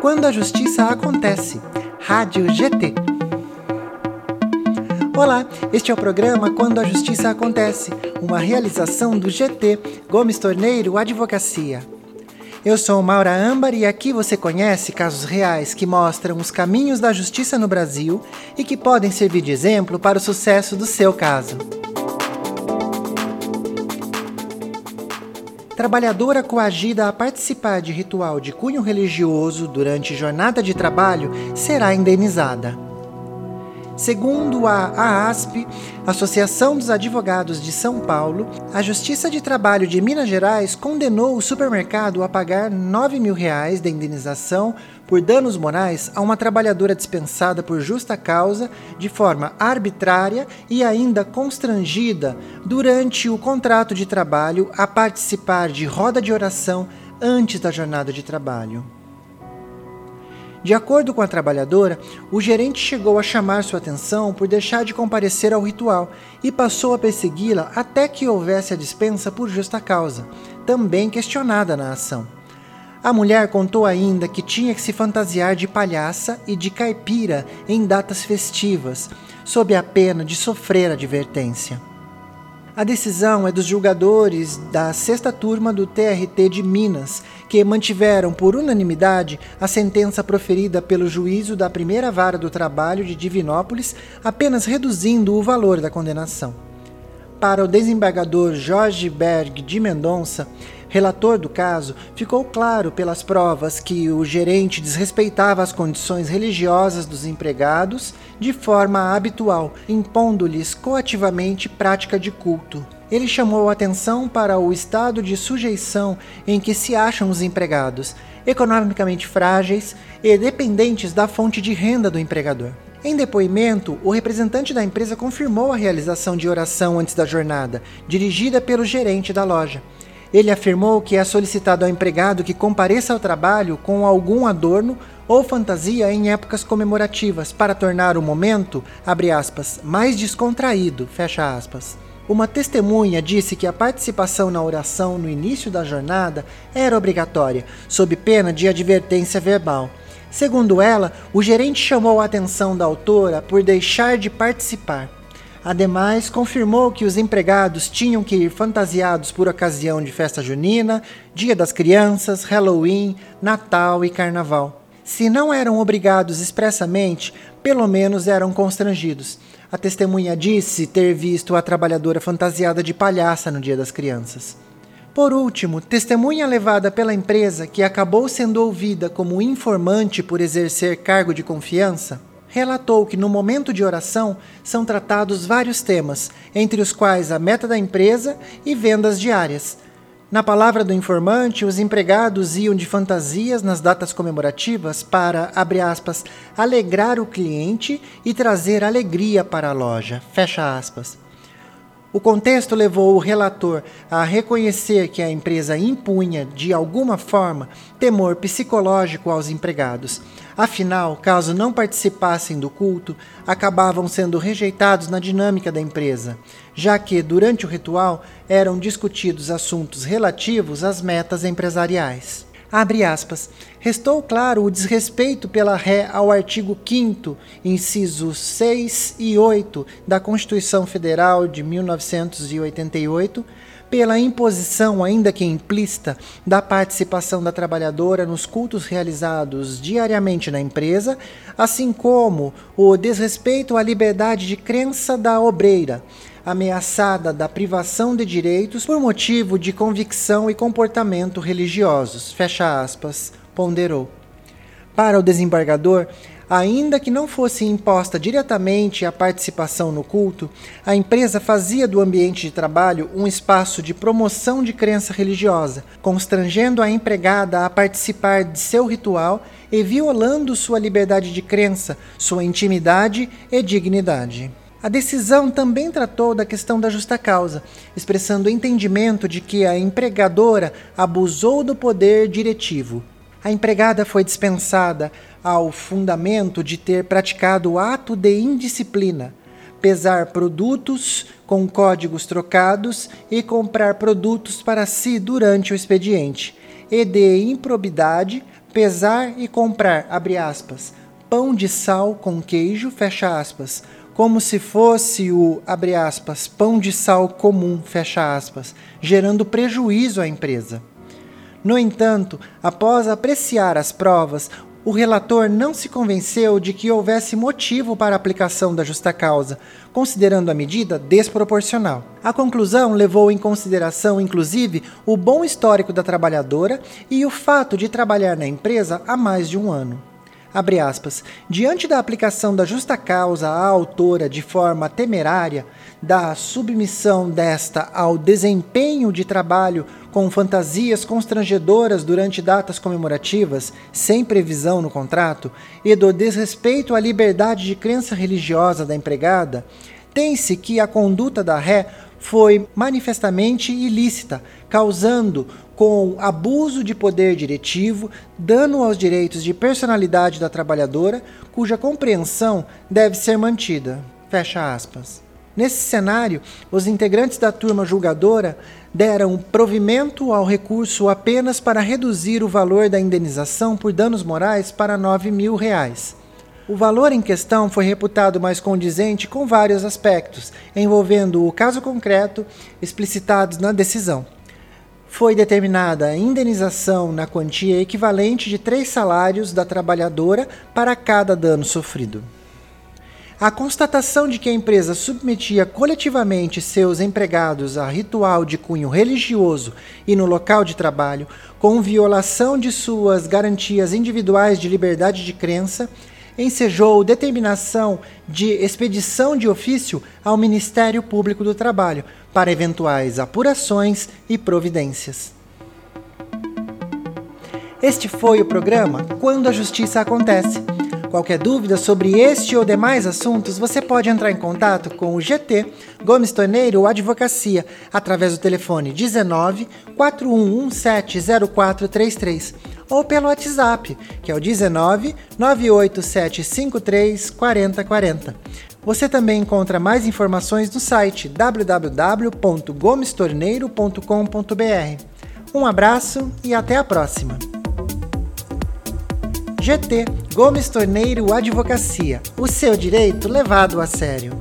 Quando a Justiça Acontece, Rádio GT. Olá, este é o programa Quando a Justiça Acontece, uma realização do GT Gomes Torneiro Advocacia. Eu sou Maura Âmbar e aqui você conhece casos reais que mostram os caminhos da justiça no Brasil e que podem servir de exemplo para o sucesso do seu caso. Trabalhadora coagida a participar de ritual de cunho religioso durante jornada de trabalho será indenizada. Segundo a AASP, Associação dos Advogados de São Paulo, a Justiça de Trabalho de Minas Gerais condenou o supermercado a pagar 9 mil reais de indenização por danos morais a uma trabalhadora dispensada por justa causa, de forma arbitrária e ainda constrangida durante o contrato de trabalho a participar de roda de oração antes da jornada de trabalho. De acordo com a trabalhadora, o gerente chegou a chamar sua atenção por deixar de comparecer ao ritual e passou a persegui-la até que houvesse a dispensa por justa causa, também questionada na ação. A mulher contou ainda que tinha que se fantasiar de palhaça e de caipira em datas festivas, sob a pena de sofrer advertência. A decisão é dos julgadores da sexta turma do TRT de Minas, que mantiveram por unanimidade a sentença proferida pelo juízo da primeira vara do trabalho de Divinópolis, apenas reduzindo o valor da condenação. Para o desembargador Jorge Berg de Mendonça, relator do caso, ficou claro pelas provas que o gerente desrespeitava as condições religiosas dos empregados de forma habitual, impondo-lhes coativamente prática de culto. Ele chamou atenção para o estado de sujeição em que se acham os empregados, economicamente frágeis e dependentes da fonte de renda do empregador. Em depoimento, o representante da empresa confirmou a realização de oração antes da jornada, dirigida pelo gerente da loja. Ele afirmou que é solicitado ao empregado que compareça ao trabalho com algum adorno ou fantasia em épocas comemorativas para tornar o momento, aspas, mais descontraído, Uma testemunha disse que a participação na oração no início da jornada era obrigatória, sob pena de advertência verbal. Segundo ela, o gerente chamou a atenção da autora por deixar de participar. Ademais, confirmou que os empregados tinham que ir fantasiados por ocasião de festa junina, Dia das Crianças, Halloween, Natal e Carnaval. Se não eram obrigados expressamente, pelo menos eram constrangidos. A testemunha disse ter visto a trabalhadora fantasiada de palhaça no Dia das Crianças. Por último, testemunha levada pela empresa que acabou sendo ouvida como informante por exercer cargo de confiança, relatou que no momento de oração são tratados vários temas, entre os quais a meta da empresa e vendas diárias. Na palavra do informante, os empregados iam de fantasias nas datas comemorativas para, abre aspas, alegrar o cliente e trazer alegria para a loja, fecha aspas. O contexto levou o relator a reconhecer que a empresa impunha, de alguma forma, temor psicológico aos empregados. Afinal, caso não participassem do culto, acabavam sendo rejeitados na dinâmica da empresa, já que, durante o ritual, eram discutidos assuntos relativos às metas empresariais. Abre aspas. Restou claro o desrespeito pela ré ao artigo 5 incisos 6 e 8 da Constituição Federal de 1988, pela imposição, ainda que implícita, da participação da trabalhadora nos cultos realizados diariamente na empresa, assim como o desrespeito à liberdade de crença da obreira, ameaçada da privação de direitos por motivo de convicção e comportamento religiosos. Fecha aspas, ponderou. Para o desembargador, ainda que não fosse imposta diretamente a participação no culto, a empresa fazia do ambiente de trabalho um espaço de promoção de crença religiosa, constrangendo a empregada a participar de seu ritual e violando sua liberdade de crença, sua intimidade e dignidade. A decisão também tratou da questão da justa causa, expressando o entendimento de que a empregadora abusou do poder diretivo. A empregada foi dispensada ao fundamento de ter praticado o ato de indisciplina, pesar produtos com códigos trocados e comprar produtos para si durante o expediente, e de improbidade pesar e comprar, aspas, pão de sal com queijo, fecha aspas, como se fosse o, abre aspas, pão de sal comum, fecha aspas, gerando prejuízo à empresa. No entanto, após apreciar as provas, o relator não se convenceu de que houvesse motivo para a aplicação da justa causa, considerando a medida desproporcional. A conclusão levou em consideração, inclusive, o bom histórico da trabalhadora e o fato de trabalhar na empresa há mais de um ano. Abre aspas. Diante da aplicação da justa causa à autora de forma temerária, da submissão desta ao desempenho de trabalho com fantasias constrangedoras durante datas comemorativas, sem previsão no contrato, e do desrespeito à liberdade de crença religiosa da empregada, tem-se que a conduta da ré foi manifestamente ilícita, causando com abuso de poder diretivo, dano aos direitos de personalidade da trabalhadora, cuja compreensão deve ser mantida. Fecha aspas. Nesse cenário, os integrantes da turma julgadora deram provimento ao recurso apenas para reduzir o valor da indenização por danos morais para 9 mil reais. O valor em questão foi reputado mais condizente com vários aspectos, envolvendo o caso concreto explicitados na decisão. Foi determinada a indenização na quantia equivalente de três salários da trabalhadora para cada dano sofrido. A constatação de que a empresa submetia coletivamente seus empregados a ritual de cunho religioso e no local de trabalho, com violação de suas garantias individuais de liberdade de crença, ensejou determinação de expedição de ofício ao Ministério Público do Trabalho para eventuais apurações e providências. Este foi o programa Quando a Justiça Acontece. Qualquer dúvida sobre este ou demais assuntos, você pode entrar em contato com o GT Gomes Torneiro Advocacia através do telefone 19 4117 0433 ou pelo WhatsApp, que é o 19 98753 4040. Você também encontra mais informações no site www.gomestorneiro.com.br. Um abraço e até a próxima. GT Gomes Torneiro Advocacia. O seu direito levado a sério.